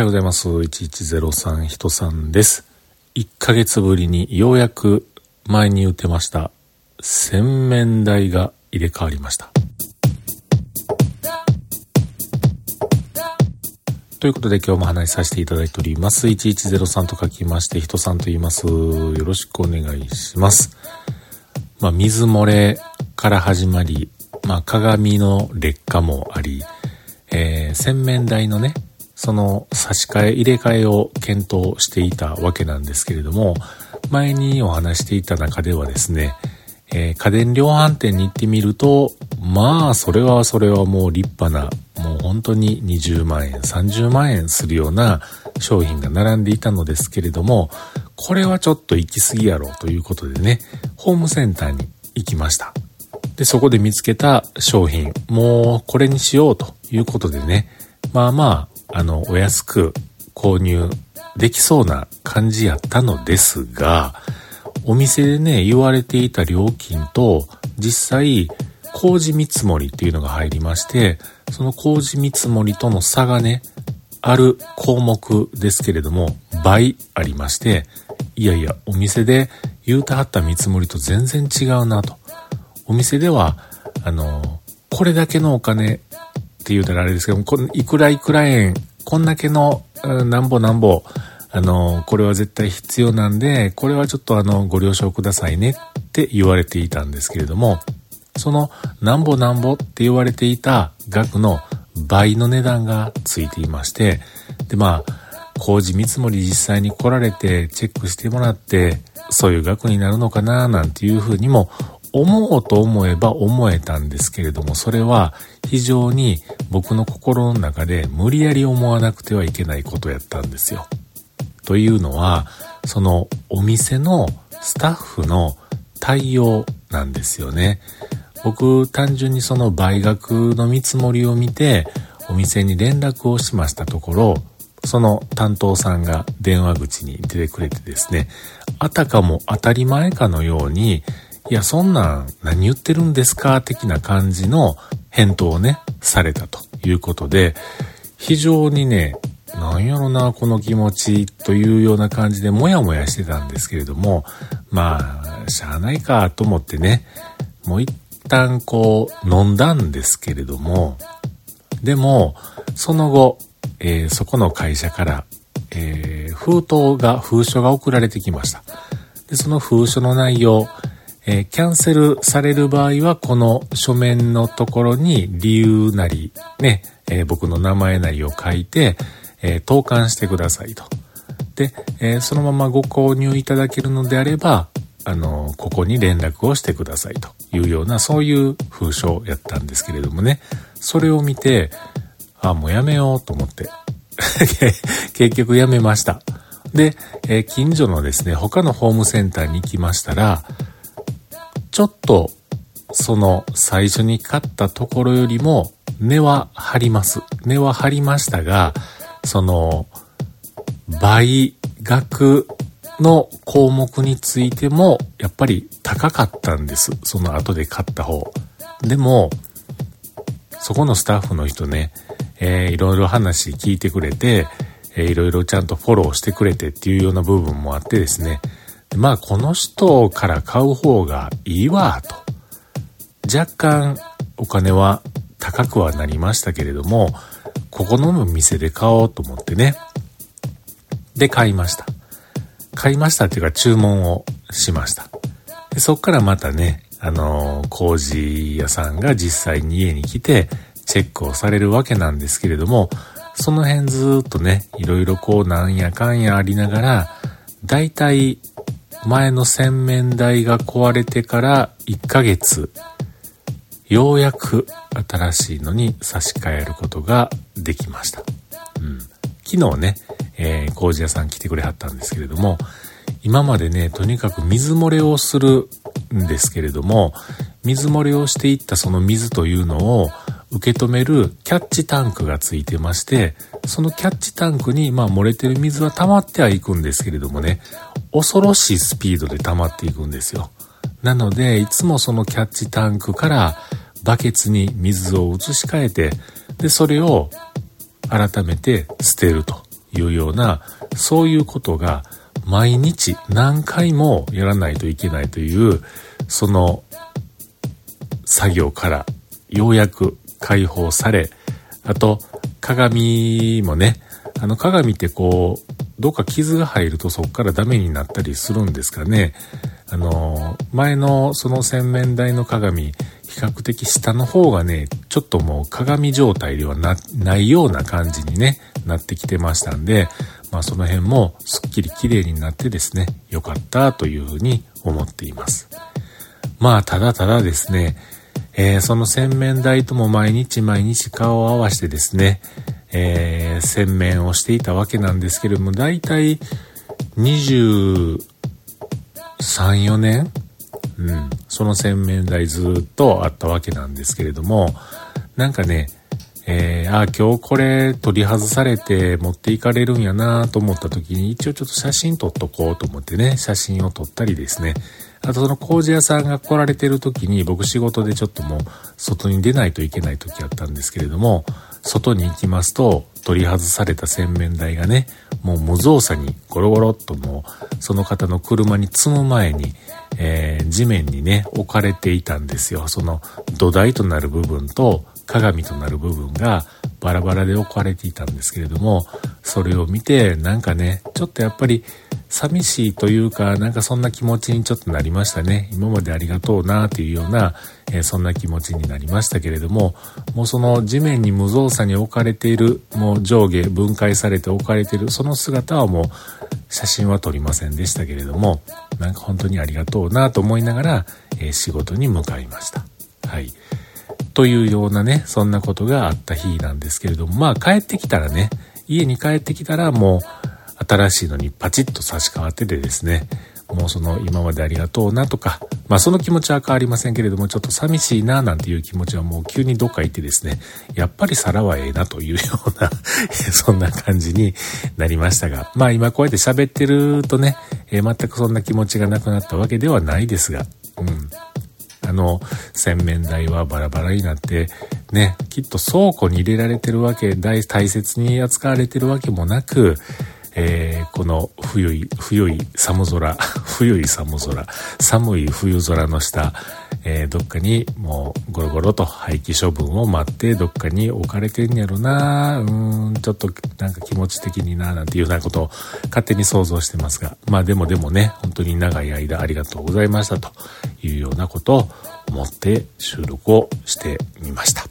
はようございます。1103人さんです。1ヶ月ぶりにようやく前に言ってました洗面台が入れ替わりました。ということで今日も話しさせていただいております。1103と書きまして、人さんと言います。よろしくお願いします。まあ、水漏れから始まり、まあ、鏡の劣化もあり、えー、洗面台のね、その差し替え、入れ替えを検討していたわけなんですけれども、前にお話していた中ではですね、えー、家電量販店に行ってみると、まあ、それはそれはもう立派な、もう本当に20万円、30万円するような商品が並んでいたのですけれども、これはちょっと行き過ぎやろうということでね、ホームセンターに行きました。で、そこで見つけた商品、もうこれにしようということでね、まあまあ、あの、お安く購入できそうな感じやったのですが、お店でね、言われていた料金と、実際、工事見積もりっていうのが入りまして、その工事見積もりとの差がね、ある項目ですけれども、倍ありまして、いやいや、お店で言うたはった見積もりと全然違うなと。お店では、あの、これだけのお金って言うたらあれですけども、いくらいくら円、こんだけの、なんぼなんぼ、あの、これは絶対必要なんで、これはちょっとあの、ご了承くださいねって言われていたんですけれども、その、なんぼなんぼって言われていた額の倍の値段がついていまして、で、まあ、工事見積もり実際に来られてチェックしてもらって、そういう額になるのかななんていうふうにも思おうと思えば思えたんですけれども、それは非常に僕の心の中で無理やり思わなくてはいけないことやったんですよ。というのは、そのお店のスタッフの対応なんですよね。僕単純にその倍額の見積もりを見てお店に連絡をしましたところ、その担当さんが電話口に出てくれてですね、あたかも当たり前かのように、いや、そんなん何言ってるんですか的な感じの返答をね、されたということで、非常にね、なんやろな、この気持ちというような感じでもやもやしてたんですけれども、まあ、しゃあないかと思ってね、もう一旦こう飲んだんですけれども、でも、その後、えー、そこの会社から、えー、封筒が、封書が送られてきました。で、その封書の内容、えー、キャンセルされる場合は、この書面のところに理由なり、ね、え僕の名前なりを書いて、え投函してくださいと。で、えそのままご購入いただけるのであれば、あの、ここに連絡をしてくださいというような、そういう封書やったんですけれどもね、それを見て、あ、もうやめようと思って。結局やめました。で、え、近所のですね、他のホームセンターに行きましたら、ちょっと、その最初に買ったところよりも値は張ります。値は張りましたが、その、倍額の項目についても、やっぱり高かったんです。その後で買った方。でも、そこのスタッフの人ね、えー、いろいろ話聞いてくれて、えー、いろいろちゃんとフォローしてくれてっていうような部分もあってですね、まあこの人から買う方がいいわ、と。若干お金は高くはなりましたけれども、ここの店で買おうと思ってね。で、買いました。買いましたっていうか注文をしました。でそっからまたね、あのー、工事屋さんが実際に家に来て、チェックをされるわけなんですけれども、その辺ずっとね、いろいろこうなんやかんやありながら、だいたい前の洗面台が壊れてから1ヶ月、ようやく新しいのに差し替えることができました。うん、昨日ね、えー、工事屋さん来てくれはったんですけれども、今までね、とにかく水漏れをするんですけれども、水漏れをしていったその水というのを受け止めるキャッチタンクがついてまして、そのキャッチタンクに、まあ漏れてる水は溜まってはいくんですけれどもね、恐ろしいスピードで溜まっていくんですよ。なので、いつもそのキャッチタンクからバケツに水を移し替えて、で、それを改めて捨てるというような、そういうことが毎日何回もやらないといけないという、その作業からようやく解放され、あと鏡もね、あの鏡ってこう、どっか傷が入るとそこからダメになったりするんですかね。あの、前のその洗面台の鏡、比較的下の方がね、ちょっともう鏡状態ではな、ないような感じにね、なってきてましたんで、まあその辺もすっきり綺麗になってですね、良かったというふうに思っています。まあただただですね、えー、その洗面台とも毎日毎日顔を合わせてですね、えー、洗面をしていたわけなんですけれども、だいたい23、4年うん、その洗面台ずっとあったわけなんですけれども、なんかね、えー、あ今日これ取り外されて持っていかれるんやなと思った時に一応ちょっと写真撮っとこうと思ってね、写真を撮ったりですね、あとその工事屋さんが来られてる時に僕仕事でちょっともう外に出ないといけない時あったんですけれども、外に行きますと取り外された洗面台がね、もう無造作にゴロゴロっともうその方の車に積む前に、えー、地面にね、置かれていたんですよ。その土台となる部分と鏡となる部分がバラバラで置かれていたんですけれども、それを見てなんかね、ちょっとやっぱり寂しいというか、なんかそんな気持ちにちょっとなりましたね。今までありがとうなというような、えー、そんな気持ちになりましたけれども、もうその地面に無造作に置かれている、もう上下分解されて置かれている、その姿はもう写真は撮りませんでしたけれども、なんか本当にありがとうなと思いながら、えー、仕事に向かいました。はい。というようなね、そんなことがあった日なんですけれども、まあ帰ってきたらね、家に帰ってきたらもう、新しいのにパチッと差し替わっててですね、もうその今までありがとうなとか、まあその気持ちは変わりませんけれども、ちょっと寂しいななんていう気持ちはもう急にどっか行ってですね、やっぱり皿はええなというような そんな感じになりましたが、まあ今こうやって喋ってるとね、えー、全くそんな気持ちがなくなったわけではないですが、うん。あの、洗面台はバラバラになって、ね、きっと倉庫に入れられてるわけ、大大切に扱われてるわけもなく、えー、この冬い、冬い寒空、冬い寒空、寒い冬空の下、えー、どっかにもうゴロゴロと廃棄処分を待ってどっかに置かれてんやろなうーん、ちょっとなんか気持ち的にななんていうようなことを勝手に想像してますが、まあでもでもね、本当に長い間ありがとうございましたというようなことを思って収録をしてみました。